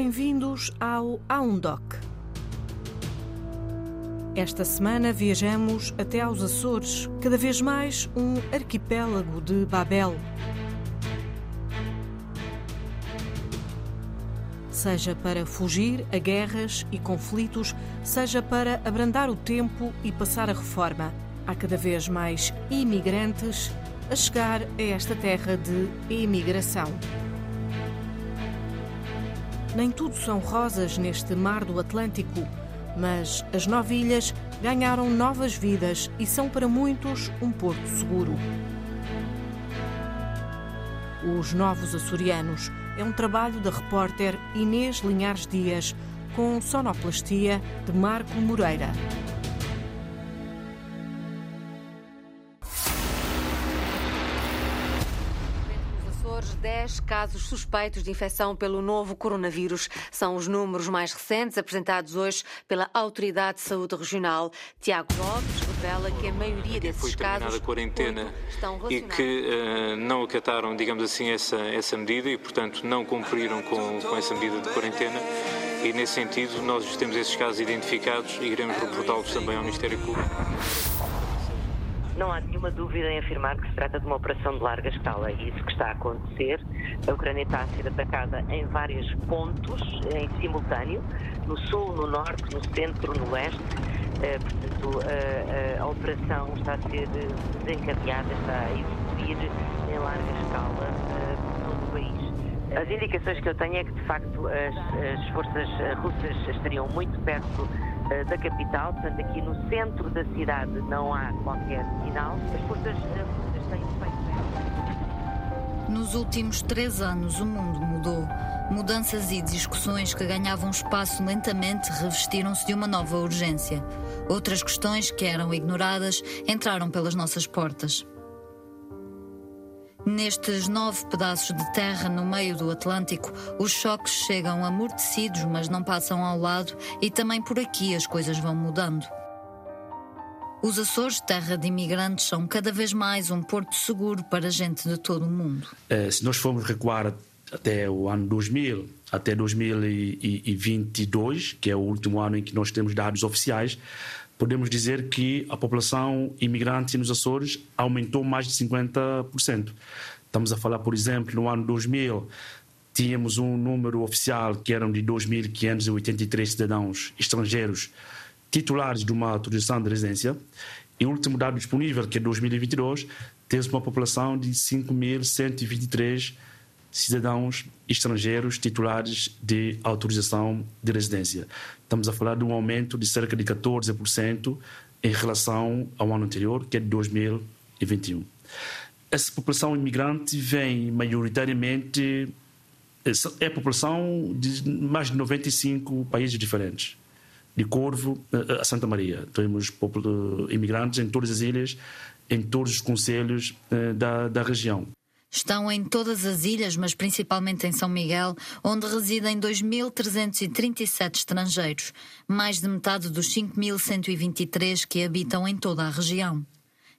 Bem-vindos ao Aundoc. Esta semana viajamos até aos Açores, cada vez mais um arquipélago de Babel. Seja para fugir a guerras e conflitos, seja para abrandar o tempo e passar a reforma, há cada vez mais imigrantes a chegar a esta terra de imigração. Nem tudo são rosas neste mar do Atlântico, mas as nove ilhas ganharam novas vidas e são para muitos um porto seguro. Os Novos Açorianos é um trabalho da repórter Inês Linhares Dias, com sonoplastia de Marco Moreira. 10 casos suspeitos de infecção pelo novo coronavírus. São os números mais recentes apresentados hoje pela Autoridade de Saúde Regional. Tiago Lopes revela que a maioria desses foi casos a quarentena e que uh, não acataram, digamos assim, essa, essa medida e, portanto, não cumpriram com, com essa medida de quarentena. E, nesse sentido, nós temos esses casos identificados e iremos reportá-los também ao Ministério Público. Não há nenhuma dúvida em afirmar que se trata de uma operação de larga escala e isso que está a acontecer. A Ucrânia está a ser atacada em vários pontos, em simultâneo, no sul, no norte, no centro, no leste. Uh, portanto, uh, uh, a operação está a ser desencadeada, está a evoluir em larga escala por todo o país. As indicações que eu tenho é que, de facto, as, as forças russas estariam muito perto eh, da capital, portanto aqui no centro da cidade não há qualquer sinal. As forças russas têm feito. Nos últimos três anos o mundo mudou. Mudanças e discussões que ganhavam espaço lentamente revestiram-se de uma nova urgência. Outras questões que eram ignoradas entraram pelas nossas portas. Nestes nove pedaços de terra no meio do Atlântico, os choques chegam amortecidos, mas não passam ao lado, e também por aqui as coisas vão mudando. Os Açores, terra de imigrantes, são cada vez mais um porto seguro para gente de todo o mundo. Uh, se nós formos recuar até o ano 2000, até 2022, que é o último ano em que nós temos dados oficiais, podemos dizer que a população imigrante nos Açores aumentou mais de 50%. Estamos a falar, por exemplo, no ano 2000, tínhamos um número oficial que eram de 2.583 cidadãos estrangeiros titulares de uma autorização de residência. E o último dado disponível, que é 2022, temos uma população de 5.123 cidadãos estrangeiros titulares de autorização de residência. Estamos a falar de um aumento de cerca de 14% em relação ao ano anterior, que é de 2021. Essa população imigrante vem maioritariamente é a população de mais de 95 países diferentes. De Corvo a Santa Maria. Temos imigrantes em todas as ilhas, em todos os conselhos eh, da, da região. Estão em todas as ilhas, mas principalmente em São Miguel, onde residem 2.337 estrangeiros, mais de metade dos 5.123 que habitam em toda a região.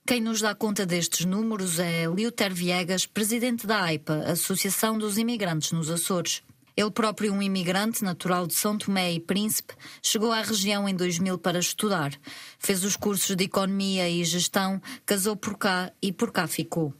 Quem nos dá conta destes números é Liuter Viegas, presidente da AIPA, Associação dos Imigrantes nos Açores. Ele próprio, um imigrante natural de São Tomé e Príncipe, chegou à região em 2000 para estudar. Fez os cursos de Economia e Gestão, casou por cá e por cá ficou.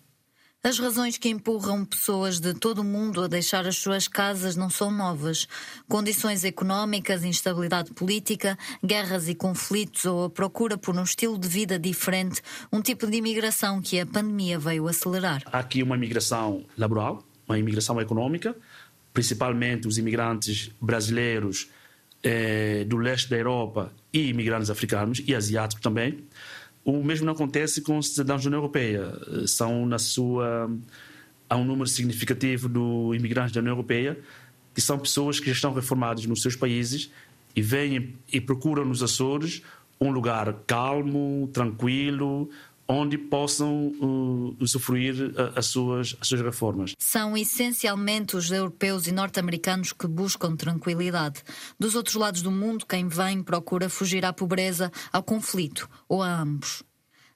As razões que empurram pessoas de todo o mundo a deixar as suas casas não são novas. Condições económicas, instabilidade política, guerras e conflitos ou a procura por um estilo de vida diferente, um tipo de imigração que a pandemia veio acelerar. Há aqui uma imigração laboral, uma imigração económica, principalmente os imigrantes brasileiros eh, do leste da Europa e imigrantes africanos e asiáticos também o mesmo não acontece com os cidadãos da União Europeia. São, na sua. Há um número significativo de imigrantes da União Europeia que são pessoas que já estão reformadas nos seus países e vêm e procuram nos Açores um lugar calmo, tranquilo, onde possam uh, usufruir uh, as, suas, as suas reformas. São essencialmente os europeus e norte-americanos que buscam tranquilidade. Dos outros lados do mundo, quem vem procura fugir à pobreza, ao conflito ou a ambos.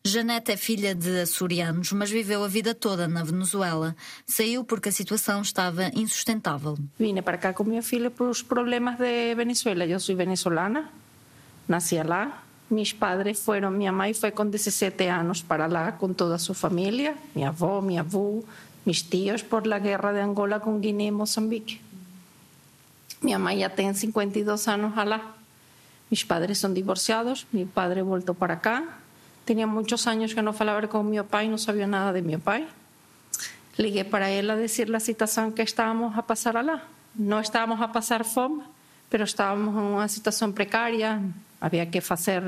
Janete é filha de açorianos, mas viveu a vida toda na Venezuela. Saiu porque a situação estava insustentável. Vine para cá com minha filha por os problemas de Venezuela. Eu sou venezolana, nasci lá. Mis padres foram, minha mãe foi com 17 anos para lá com toda a sua família, minha avó, minha avó, mis tios por la guerra de Angola com Guiné e Moçambique. Minha mãe já tem 52 anos lá. Mis padres son divorciados, mi padre voltou para acá. Tenía muchos años que no falaba con mi papá y no sabía nada de mi papá. Ligué para él a decir la situación que estábamos a pasar allá. No estábamos a pasar fome, pero estábamos en una situación precaria. Había que hacer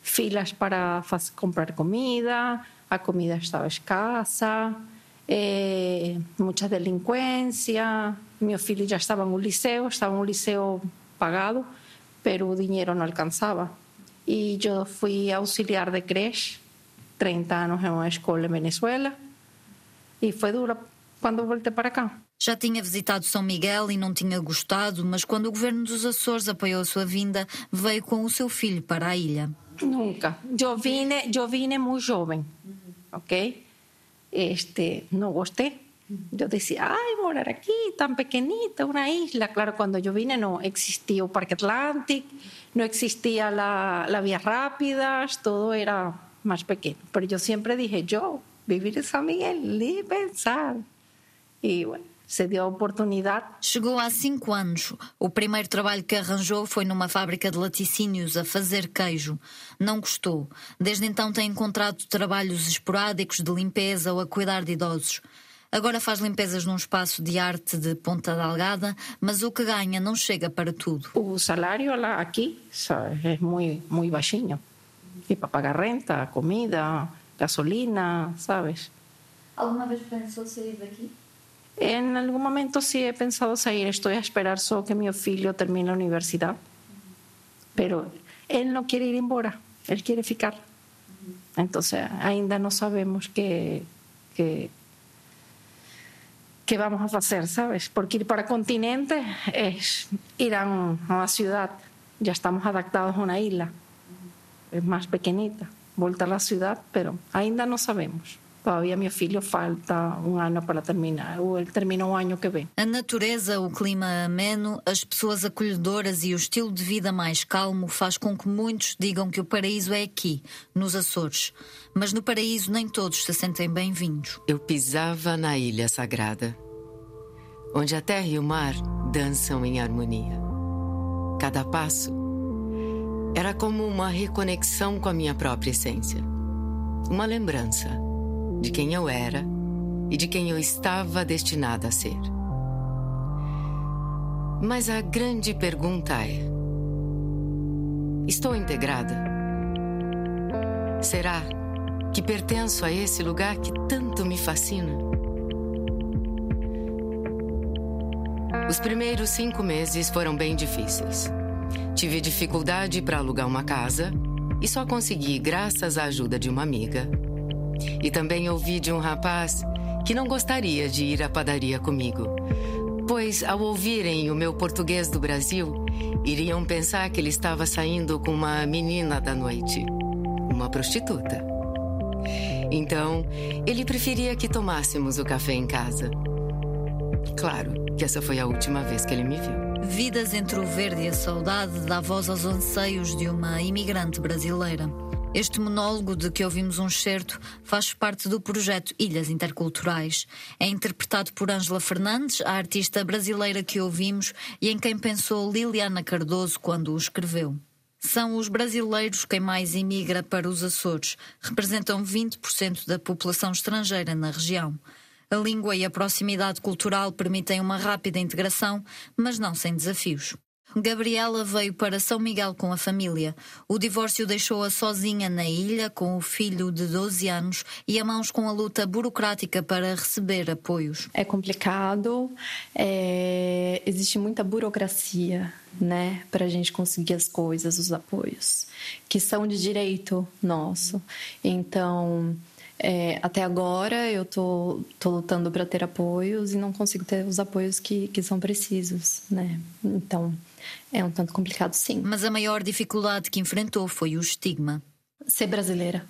filas para comprar comida, la comida estaba escasa, eh, mucha delincuencia. Mi hijo ya estaba en un liceo, estaba en un liceo pagado, pero el dinero no alcanzaba. E eu fui auxiliar de creche, 30 anos em uma escola em Venezuela, e foi dura quando voltei para cá. Já tinha visitado São Miguel e não tinha gostado, mas quando o governo dos Açores apoiou a sua vinda, veio com o seu filho para a ilha. Nunca. Eu vine, eu vine muito jovem, ok? Este, não gostei. Eu dizia, ai, morar aqui, tão pequenita, uma isla. Claro, quando eu vine não existia o Parque Atlântico, não existia a, a Via Rápidas, todo era mais pequeno. Mas eu sempre dije, eu, viver em São Miguel, nem pensar. E, bueno, se deu a oportunidade. Chegou há cinco anos. O primeiro trabalho que arranjou foi numa fábrica de laticínios a fazer queijo. Não gostou. Desde então tem encontrado trabalhos esporádicos de limpeza ou a cuidar de idosos. Agora faz limpezas num espaço de arte de Ponta Delgada, mas o que ganha não chega para tudo. O salário lá aqui é muito, muito baixinho. E para pagar renta, comida, gasolina, sabes? Alguma vez pensou sair daqui? Em algum momento sim he pensado sair. Estou a esperar só que meu filho termine a universidade. Pero ele não quer ir embora, ele quer ficar. Então ainda não sabemos que, que ¿qué vamos a hacer, sabes? Porque ir para continente es ir a, una ciudad. Ya estamos adaptados a una isla. Es más pequeñita. Volta a la ciudad, pero ainda no sabemos. Todavía meu filho falta um ano para terminar. Ele termina o ano que vem. A natureza, o clima ameno, as pessoas acolhedoras e o estilo de vida mais calmo faz com que muitos digam que o paraíso é aqui, nos Açores. Mas no paraíso nem todos se sentem bem-vindos. Eu pisava na ilha sagrada, onde a terra e o mar dançam em harmonia. Cada passo era como uma reconexão com a minha própria essência. Uma lembrança de quem eu era e de quem eu estava destinada a ser. Mas a grande pergunta é: estou integrada? Será que pertenço a esse lugar que tanto me fascina? Os primeiros cinco meses foram bem difíceis. Tive dificuldade para alugar uma casa e só consegui graças à ajuda de uma amiga e também ouvi de um rapaz que não gostaria de ir à padaria comigo, pois ao ouvirem o meu português do Brasil, iriam pensar que ele estava saindo com uma menina da noite, uma prostituta. Então, ele preferia que tomássemos o café em casa. Claro que essa foi a última vez que ele me viu. Vidas entre o verde e a saudade dá voz aos anseios de uma imigrante brasileira. Este monólogo de que ouvimos um certo faz parte do projeto Ilhas Interculturais. É interpretado por Ângela Fernandes, a artista brasileira que ouvimos e em quem pensou Liliana Cardoso quando o escreveu. São os brasileiros quem mais imigra para os Açores, representam 20% da população estrangeira na região. A língua e a proximidade cultural permitem uma rápida integração, mas não sem desafios. Gabriela veio para São Miguel com a família. O divórcio deixou-a sozinha na ilha, com o filho de 12 anos e a mãos com a luta burocrática para receber apoios. É complicado, é... existe muita burocracia, né, para a gente conseguir as coisas, os apoios, que são de direito nosso. Então. É, até agora eu tô, tô lutando para ter apoios e não consigo ter os apoios que, que são precisos, né? Então, é um tanto complicado, sim. Mas a maior dificuldade que enfrentou foi o estigma. Ser brasileira.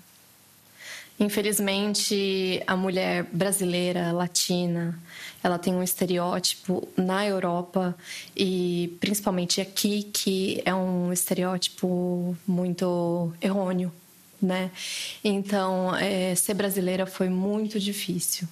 Infelizmente, a mulher brasileira, latina, ela tem um estereótipo na Europa e principalmente aqui que é um estereótipo muito errôneo, né? Então, é, ser brasileira foi muito difícil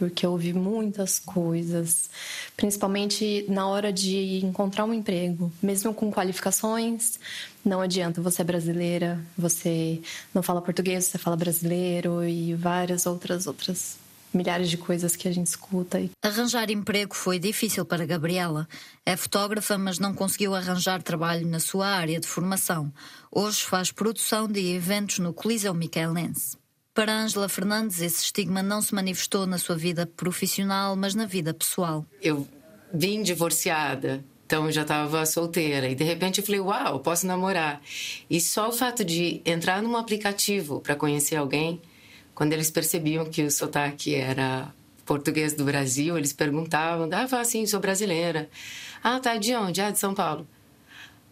porque eu ouvi muitas coisas, principalmente na hora de encontrar um emprego, mesmo com qualificações, não adianta, você é brasileira, você não fala português, você fala brasileiro e várias outras outras milhares de coisas que a gente escuta. Arranjar emprego foi difícil para Gabriela. É fotógrafa, mas não conseguiu arranjar trabalho na sua área de formação. Hoje faz produção de eventos no Coliseu Michelense. Para Ângela Fernandes, esse estigma não se manifestou na sua vida profissional, mas na vida pessoal. Eu vim divorciada, então já estava solteira e de repente eu falei: "Uau, posso namorar". E só o fato de entrar num aplicativo para conhecer alguém, quando eles percebiam que o sotaque era português do Brasil, eles perguntavam: "Ah, assim, sou brasileira". "Ah, tá de onde?" "Ah, de São Paulo".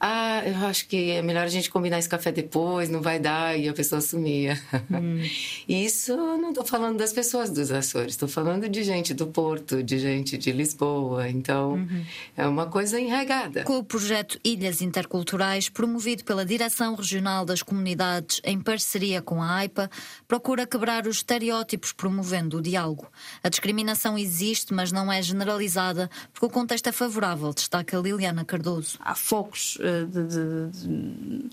Ah, eu acho que é melhor a gente combinar esse café depois, não vai dar, e a pessoa sumia. Hum. Isso não estou falando das pessoas dos Açores, estou falando de gente do Porto, de gente de Lisboa. Então, uhum. é uma coisa enregada. Com o projeto Ilhas Interculturais, promovido pela Direção Regional das Comunidades em parceria com a AIPA, procura quebrar os estereótipos promovendo o diálogo. A discriminação existe, mas não é generalizada, porque o contexto é favorável, destaca Liliana Cardoso. Há focos de, de, de,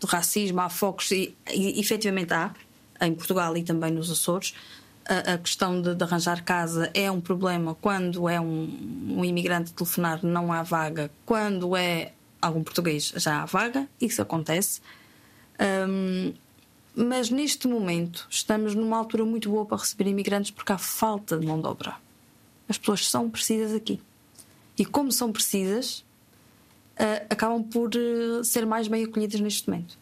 de racismo, há focos, e, e efetivamente há, em Portugal e também nos Açores. A, a questão de, de, arranjar casa é um problema quando é um, um imigrante telefonar, não há vaga. Quando é algum português, já há vaga, isso acontece. Um, mas neste momento estamos numa altura muito boa para receber imigrantes porque há falta de mão de obra. As pessoas são precisas aqui. E como são precisas, uh, acabam por uh, ser mais bem acolhidas neste momento.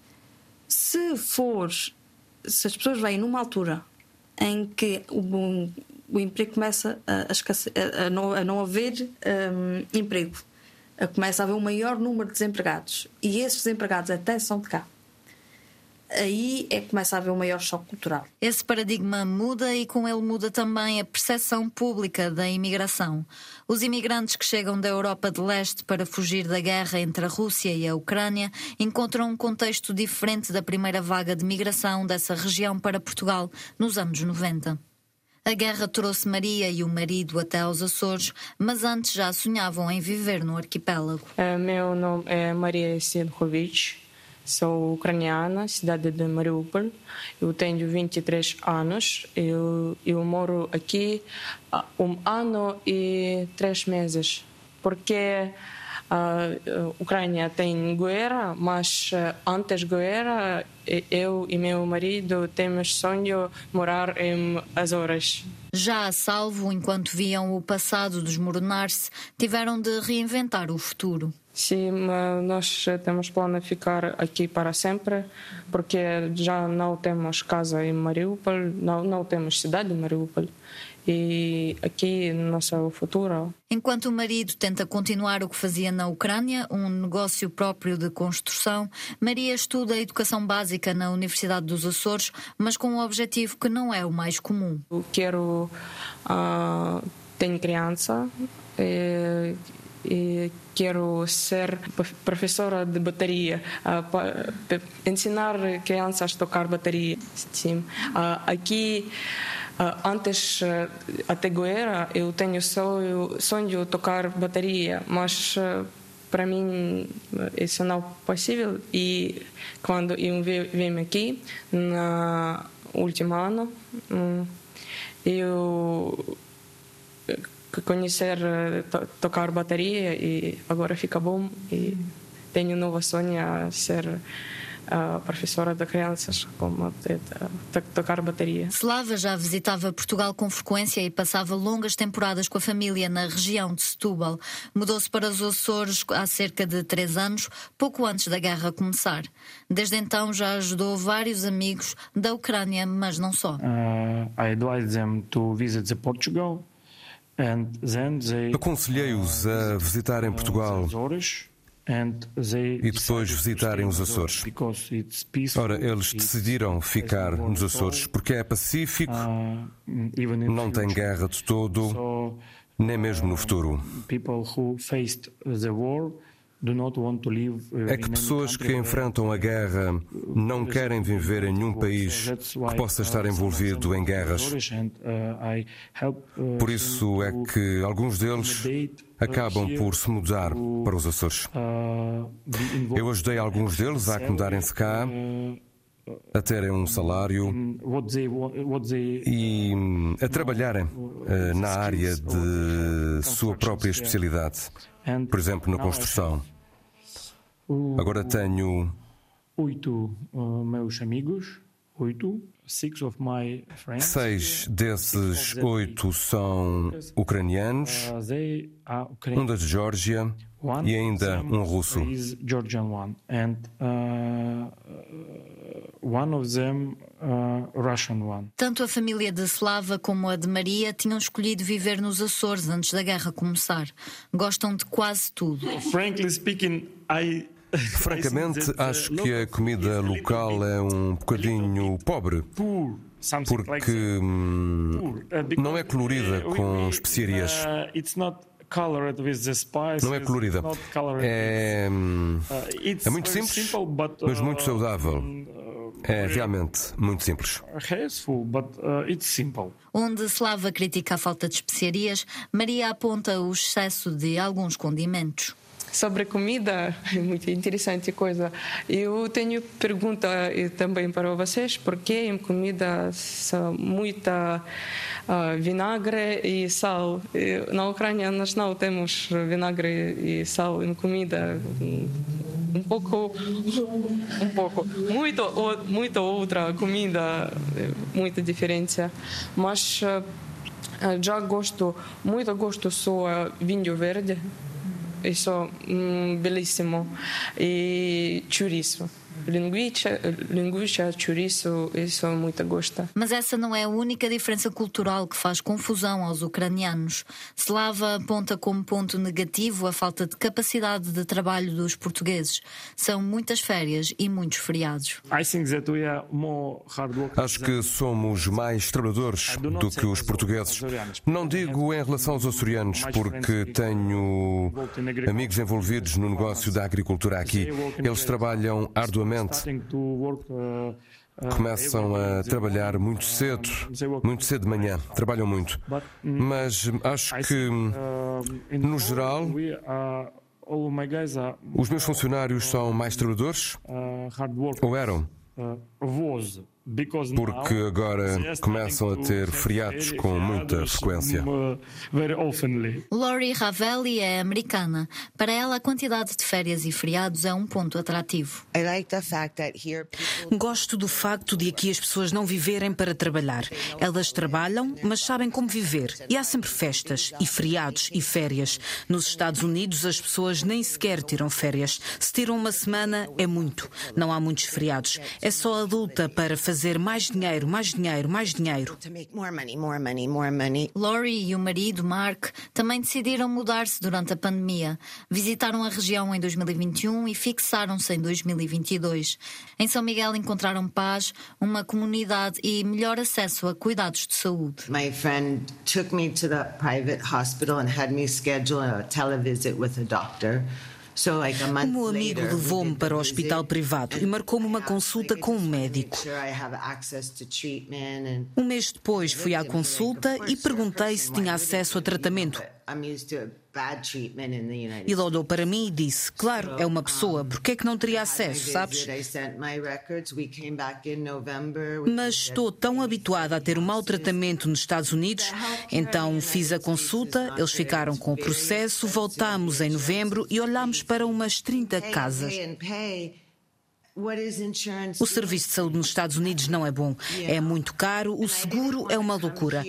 Se for, se as pessoas vêm numa altura em que o, o emprego começa a, a, a, não, a não, haver um, emprego, começa a haver um maior número de desempregados e esses desempregados até são de cá aí é que começa a haver um maior choque cultural. Esse paradigma muda e com ele muda também a percepção pública da imigração. Os imigrantes que chegam da Europa de Leste para fugir da guerra entre a Rússia e a Ucrânia encontram um contexto diferente da primeira vaga de migração dessa região para Portugal nos anos 90. A guerra trouxe Maria e o marido até aos Açores, mas antes já sonhavam em viver no arquipélago. É, meu nome é Maria Sinkovic. Sou ucraniana, cidade de Mariupol. Eu tenho 23 anos. Eu, eu moro aqui há um ano e três meses. Porque a Ucrânia tem guerra, mas eh, antes da guerra eu e meu marido temos sonho morar em Azores. Já a salvo, enquanto viam o passado desmoronar-se, tiveram de reinventar o futuro. Sim, nós temos plano de ficar aqui para sempre, porque já não temos casa em Mariupol, não, não temos cidade em Mariupol. E aqui nosso futuro. Enquanto o marido tenta continuar o que fazia na Ucrânia, um negócio próprio de construção, Maria estuda a educação básica na Universidade dos Açores, mas com um objetivo que não é o mais comum. Eu quero uh, ter criança. E e quero ser professora de bateria, uh, ensinar crianças a tocar bateria. Sim. Uh, aqui, uh, antes até guerra, eu tenho sonho, sonho tocar bateria, mas para mim isso não é possível. E quando eu vim aqui, no último ano, hum, eu conhecer eh, to tocar bateria e agora fica bom e tenho nova sonho a ser a professora de crianças como tocar bateria. Slava já visitava Portugal com frequência e passava longas temporadas com a família na região de Setúbal. Mudou-se para os Açores há cerca de três anos, pouco antes da guerra começar. Desde então já ajudou vários amigos da Ucrânia, mas não só. Uh, I advise them to visit Aconselhei-os a visitarem Portugal e depois visitarem os Açores. Ora, eles decidiram ficar nos Açores porque é pacífico, não tem guerra de todo, nem mesmo no futuro. É que pessoas que enfrentam a guerra não querem viver em nenhum país que possa estar envolvido em guerras. Por isso é que alguns deles acabam por se mudar para os Açores. Eu ajudei alguns deles a acomodarem-se cá a terem um salário e a trabalharem eh, na área de sua própria especialidade. Por exemplo, na construção. Agora tenho oito uh, meus amigos, oito. Seis desses oito são ucranianos, uh, um da Geórgia e ainda um russo. Uh, Tanto a família de Slava como a de Maria tinham escolhido viver nos Açores antes da guerra começar. Gostam de quase tudo. Frankly speaking, I Francamente, acho que a comida local é um bocadinho pobre. Porque hum, não é colorida com especiarias. Não é colorida. É, hum, é muito simples, mas muito saudável. É realmente muito simples. Onde Slava critica a falta de especiarias, Maria aponta o excesso de alguns condimentos. Sobre comida, é muito interessante coisa. Eu tenho pergunta também para vocês, porque em comida muita uh, vinagre e sal. Na Ucrânia nós não temos vinagre e sal em comida. Um pouco, um pouco, muito, muito outra comida, muita diferença. Mas uh, já gosto, muito gosto só vinho verde isso mm, bellissimo. E chouriço. Linguiça, linguiça, chouriço, isso muito gosta. Mas essa não é a única diferença cultural que faz confusão aos ucranianos. Slava aponta como ponto negativo a falta de capacidade de trabalho dos portugueses. São muitas férias e muitos feriados. Acho que somos mais trabalhadores do que os portugueses. Não digo em relação aos açorianos, porque tenho amigos envolvidos no negócio da agricultura aqui. Eles trabalham arduamente Uh, uh, Começam a trabalhar muito cedo, muito cedo de manhã, trabalham muito. Mas acho que, uh, no geral, os meus funcionários são mais trabalhadores? ou eram? Porque agora começam a ter feriados com muita frequência. Lori Ravelli é americana. Para ela, a quantidade de férias e feriados é um ponto atrativo. Gosto do facto de aqui as pessoas não viverem para trabalhar. Elas trabalham, mas sabem como viver. E há sempre festas, e feriados, e férias. Nos Estados Unidos, as pessoas nem sequer tiram férias. Se tiram uma semana, é muito. Não há muitos feriados. É só adulta para fazer fazer mais dinheiro, mais dinheiro, mais dinheiro. Lori e o marido, Mark, também decidiram mudar-se durante a pandemia. Visitaram a região em 2021 e fixaram-se em 2022. Em São Miguel encontraram paz, uma comunidade e melhor acesso a cuidados de saúde. My friend took me to the private hospital and had me schedule a televisit with a doctor. O meu amigo levou-me para o hospital privado e marcou-me uma consulta com um médico. Um mês depois fui à consulta e perguntei se tinha acesso a tratamento. Ele olhou para mim e disse: Claro, é uma pessoa, por que é que não teria acesso, sabes? Mas estou tão habituada a ter um mau tratamento nos Estados Unidos, então fiz a consulta, eles ficaram com o processo, voltámos em novembro e olhámos para umas 30 casas. O serviço de saúde nos Estados Unidos não é bom. É muito caro, o seguro é uma loucura.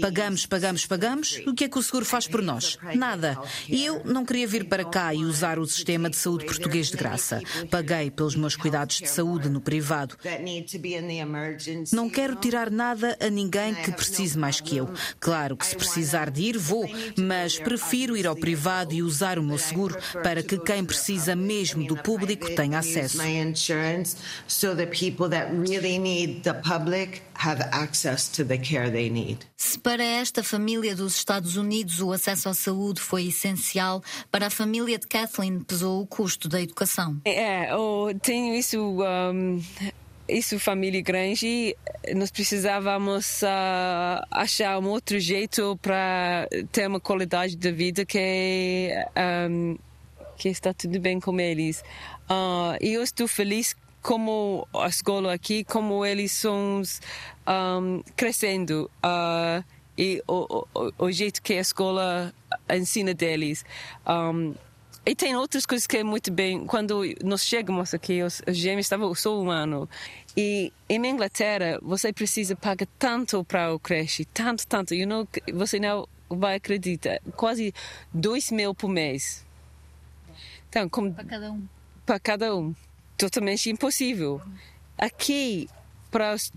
Pagamos, pagamos, pagamos. O que é que o seguro faz por nós? Nada. E eu não queria vir para cá e usar o sistema de saúde português de graça. Paguei pelos meus cuidados de saúde no privado. Não quero tirar nada a ninguém que precise mais que eu. Claro que se precisar de ir, vou, mas prefiro ir ao privado e usar o meu seguro para que quem precisa mesmo do público tenha acesso have access to the care they need. Se para esta família dos Estados Unidos o acesso à saúde foi essencial, para a família de Kathleen pesou o custo da educação. É, eu tenho isso. Um isso família grande nós precisávamos uh, achar um outro jeito para ter uma qualidade de vida que um, que está tudo bem com eles uh, e eu estou feliz como a escola aqui, como eles são um, crescendo uh, e o, o, o, jeito que a escola ensina deles. Um, e tem outras coisas que é muito bem. Quando nós chegamos aqui, os, os gêmeos estavam só um ano. E em Inglaterra, você precisa pagar tanto para o creche, tanto, tanto. You know, você não vai acreditar. Quase 2 mil por mês. Então, como, para cada um. Para cada um totalmente impossível. Aqui, para os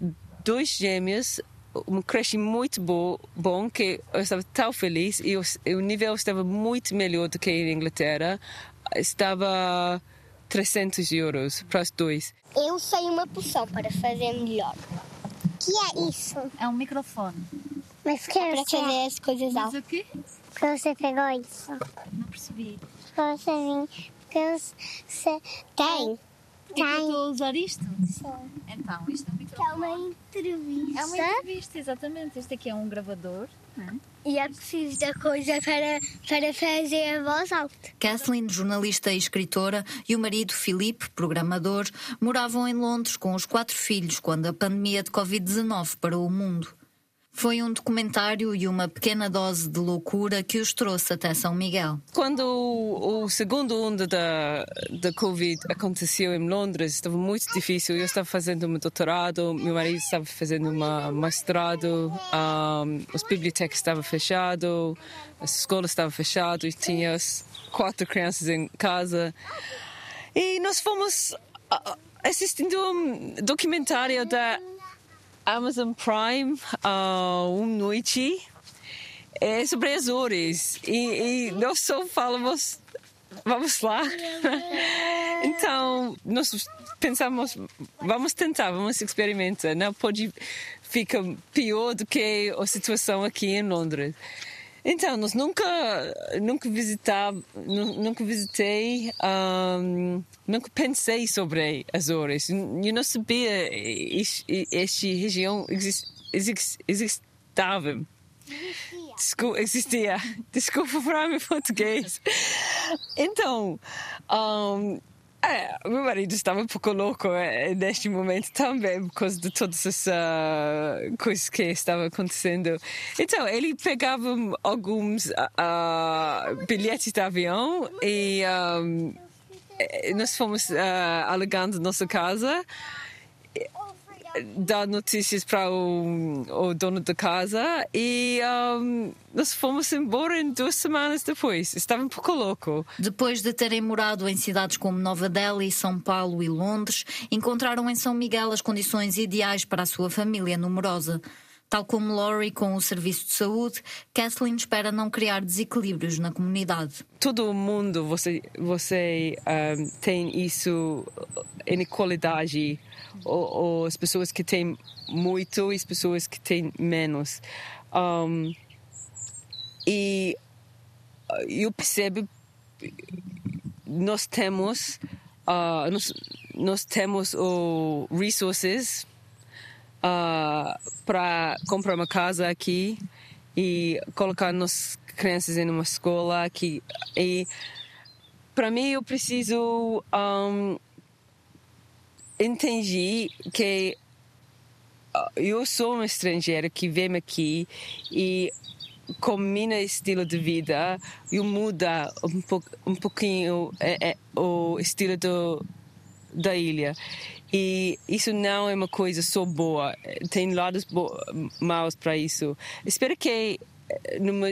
dois gêmeos, um creche muito bom, bom que eu estava tão feliz e o, o nível estava muito melhor do que em Inglaterra. Estava 300 euros para os dois. Eu sei uma poção para fazer melhor. O que é isso? É um microfone. Mas que é para fazer as coisas altas. Mas o quê? Porque você pegou isso. Não percebi. Porque você vem. Porque você tem. Tem. É estou a usar isto? Sim. Então, isto é um microfone. É uma entrevista. É uma entrevista, exatamente. Este aqui é um gravador. É? E é preciso da coisa para, para fazer a voz alta. Kathleen, jornalista e escritora, e o marido Filipe, programador, moravam em Londres com os quatro filhos quando a pandemia de Covid-19 parou o mundo. Foi um documentário e uma pequena dose de loucura que os trouxe até São Miguel. Quando o, o segundo onda da, da Covid aconteceu em Londres, estava muito difícil. Eu estava fazendo um doutorado, meu marido estava fazendo um mestrado, um, as bibliotecas estavam fechadas, a escola estava fechada e tinha quatro crianças em casa. E nós fomos assistindo um documentário da Amazon Prime, uh, uma noite, é sobre Azores. E, e nós só falamos, vamos lá. então, nós pensamos, vamos tentar, vamos experimentar. Não pode ficar pior do que a situação aqui em Londres. Então, nós nunca, nunca visitar, nunca visitei, um, nunca pensei sobre Azores. Eu não sabia que esta região exist, exist, existava. Desculpa, existia. Desculpa para meu português. Então, um, é, meu marido estava um pouco louco é, neste momento também, por causa de todas essas uh, coisas que estavam acontecendo. Então, ele pegava alguns uh, bilhetes de avião e um, nós fomos uh, alugando nossa casa dar notícias para o, o, dono da casa e um, nós fomos embora em duas semanas depois. Estava um pouco louco. Depois de terem morado em cidades como Nova Delhi, São Paulo e Londres, encontraram em São Miguel as condições ideais para a sua família numerosa. Tal como Laurie com o serviço de saúde, Kathleen espera não criar desequilíbrios na comunidade. Todo mundo você você um, tem isso inequalidade ou, ou, as pessoas que têm muito e as pessoas que têm menos. Um, e uh, eu percebo nós temos uh, nós, nós temos o resources uh, para comprar uma casa aqui e colocar nossas crianças em uma escola aqui e para mim eu preciso um, entendi que ah, eu sou um estrangeiro que vem aqui e com meu estilo de vida eu muda um, pouco, um pouquinho é, é, o estilo do da ilha. E isso não é uma coisa só boa, tem lados maus para isso. Espero que numa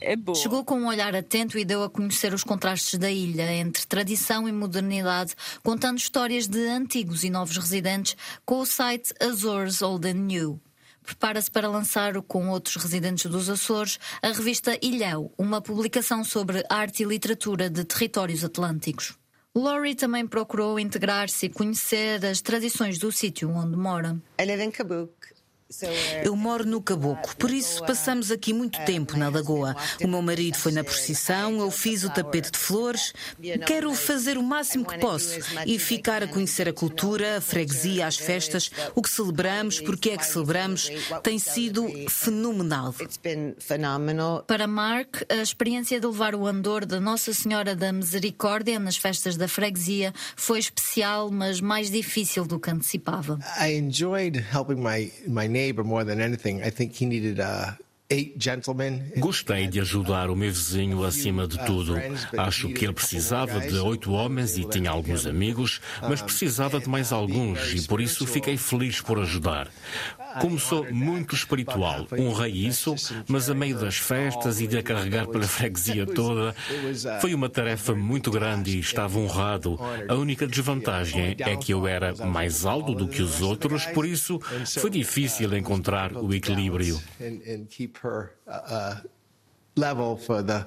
é boa. Chegou com um olhar atento e deu a conhecer os contrastes da ilha entre tradição e modernidade, contando histórias de antigos e novos residentes com o site Azores Old and New. Prepara-se para lançar com outros residentes dos Açores a revista Ilhéu, uma publicação sobre arte e literatura de territórios atlânticos. Laurie também procurou integrar-se e conhecer as tradições do sítio onde mora. I live in Kabuk. Eu moro no Caboco, por isso passamos aqui muito tempo na lagoa. O meu marido foi na procissão, eu fiz o tapete de flores. Quero fazer o máximo que posso e ficar a conhecer a cultura, a freguesia, as festas, o que celebramos, porque é que celebramos, tem sido fenomenal. Para Mark, a experiência de levar o andor da Nossa Senhora da Misericórdia nas festas da freguesia foi especial, mas mais difícil do que antecipava. I enjoyed helping my my uh, Gostei de ajudar o meu vizinho acima de tudo. Acho que ele precisava de oito homens e tinha alguns amigos, mas precisava de mais alguns e por isso fiquei feliz por ajudar. Como sou muito espiritual, honrei isso, mas a meio das festas e de a carregar pela freguesia toda, foi uma tarefa muito grande e estava honrado. A única desvantagem é que eu era mais alto do que os outros, por isso foi difícil encontrar o equilíbrio per uh, level for the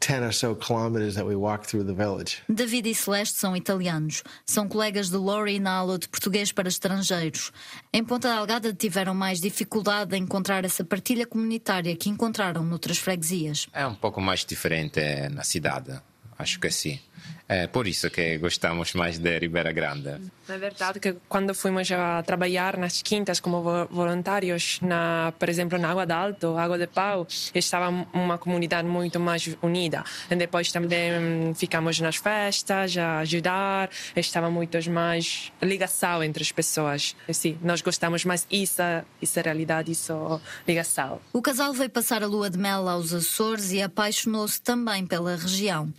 10 or so kilometers that we walk through the village. David e Celeste são italianos. São colegas de Lori na aula de português para estrangeiros. Em Ponta Delgada tiveram mais dificuldade em encontrar essa partilha comunitária que encontraram noutras freguesias. É um pouco mais diferente na cidade, acho que sim. É por isso que gostamos mais de Ribeira Grande. É verdade que quando fomos a trabalhar nas quintas como voluntários, na, por exemplo, na Água de Alto, Água de Pau, estava uma comunidade muito mais unida. E depois também ficamos nas festas a ajudar, estava muito mais ligação entre as pessoas. E, sim, nós gostamos mais isso, essa realidade, isso ligação. O casal veio passar a lua de mel aos Açores e apaixonou-se também pela região.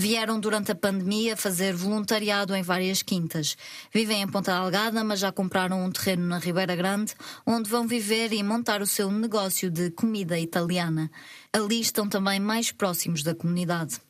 Vieram durante a pandemia fazer voluntariado em várias quintas. Vivem em Ponta Algada, mas já compraram um terreno na Ribeira Grande, onde vão viver e montar o seu negócio de comida italiana. Ali estão também mais próximos da comunidade.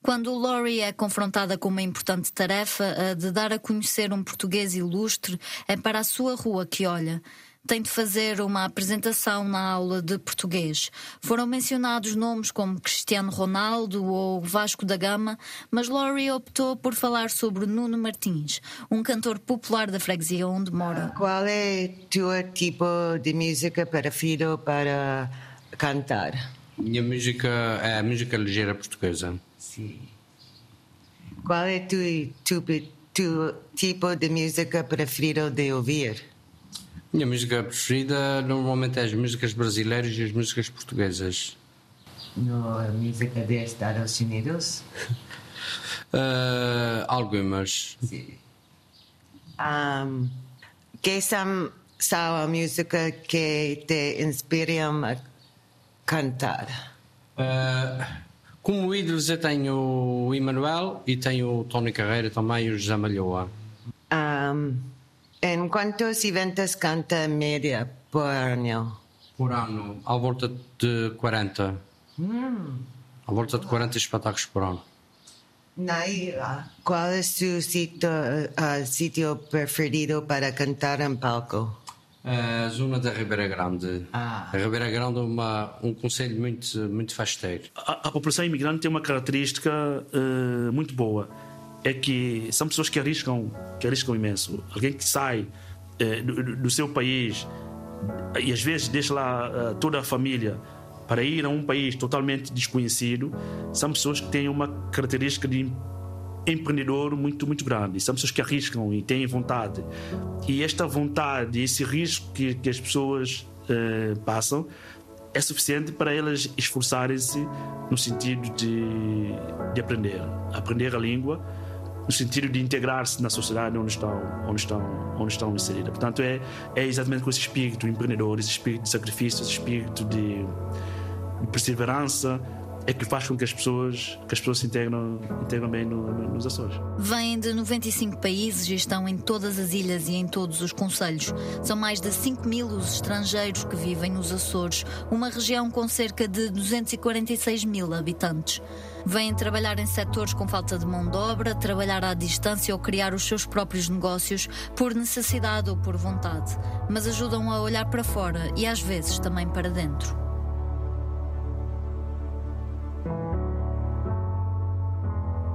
Quando Laurie é confrontada com uma importante tarefa, a de dar a conhecer um português ilustre, é para a sua rua que olha tem de fazer uma apresentação na aula de português. Foram mencionados nomes como Cristiano Ronaldo ou Vasco da Gama, mas Laurie optou por falar sobre Nuno Martins, um cantor popular da freguesia onde mora. Qual é o teu tipo de música preferido para cantar? Minha música é a música ligeira portuguesa. Sim. Qual é o teu, teu tipo de música preferido de ouvir? Minha música preferida normalmente é as músicas brasileiras e as músicas portuguesas. No, a música de Estados Unidos? uh, algumas. Sim. Um, que são, são a música que te inspiram a cantar? Uh, como ídolos eu tenho o Emanuel e tenho o Tony Carreira também e o José Malhoa. Um, em quantos eventos canta a média por ano? Por ano, à volta de 40. Hum. À volta de 40 espetáculos por ano. Na ilha, qual é o seu sítio, uh, preferido para cantar em palco? A zona da Ribeira Grande. Ah. A Ribeira Grande é uma, um conselho muito, muito festeiro. A, a população imigrante tem uma característica uh, muito boa é que são pessoas que arriscam, que arriscam imenso. Alguém que sai eh, do, do, seu país e às vezes deixa lá uh, toda a família para ir a um país totalmente desconhecido, são pessoas que têm uma característica de empreendedor muito muito grande. São pessoas que arriscam e têm vontade. E esta vontade, esse risco que, que as pessoas uh, passam é suficiente para elas esforçarem-se no sentido de, de aprender, aprender a língua no sentido de integrar-se na sociedade onde estão, onde estão, onde estão inseridas. Portanto, é, é exatamente com esse espírito empreendedor, esse espírito de sacrifício, esse espírito de, de perseverança, é que faz com que as pessoas, que as pessoas se integram, integram bem no, no, nos Açores. Vêm de 95 países e estão em todas as ilhas e em todos os conselhos. São mais de 5 mil os estrangeiros que vivem nos Açores, uma região com cerca de 246 mil habitantes. Vêm trabalhar em setores com falta de mão de obra, trabalhar à distância ou criar os seus próprios negócios por necessidade ou por vontade, mas ajudam a olhar para fora e às vezes também para dentro.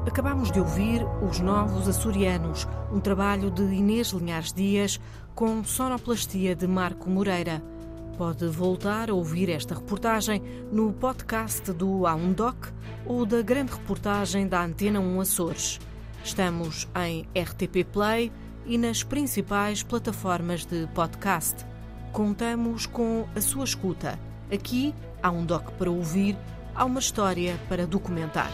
Acabamos de ouvir Os Novos Açorianos, um trabalho de Inês Linhares Dias com sonoplastia de Marco Moreira. Pode voltar a ouvir esta reportagem no podcast do A1Doc ou da grande reportagem da Antena 1 Açores. Estamos em RTP Play e nas principais plataformas de podcast. Contamos com a sua escuta. Aqui há um doc para ouvir, há uma história para documentar.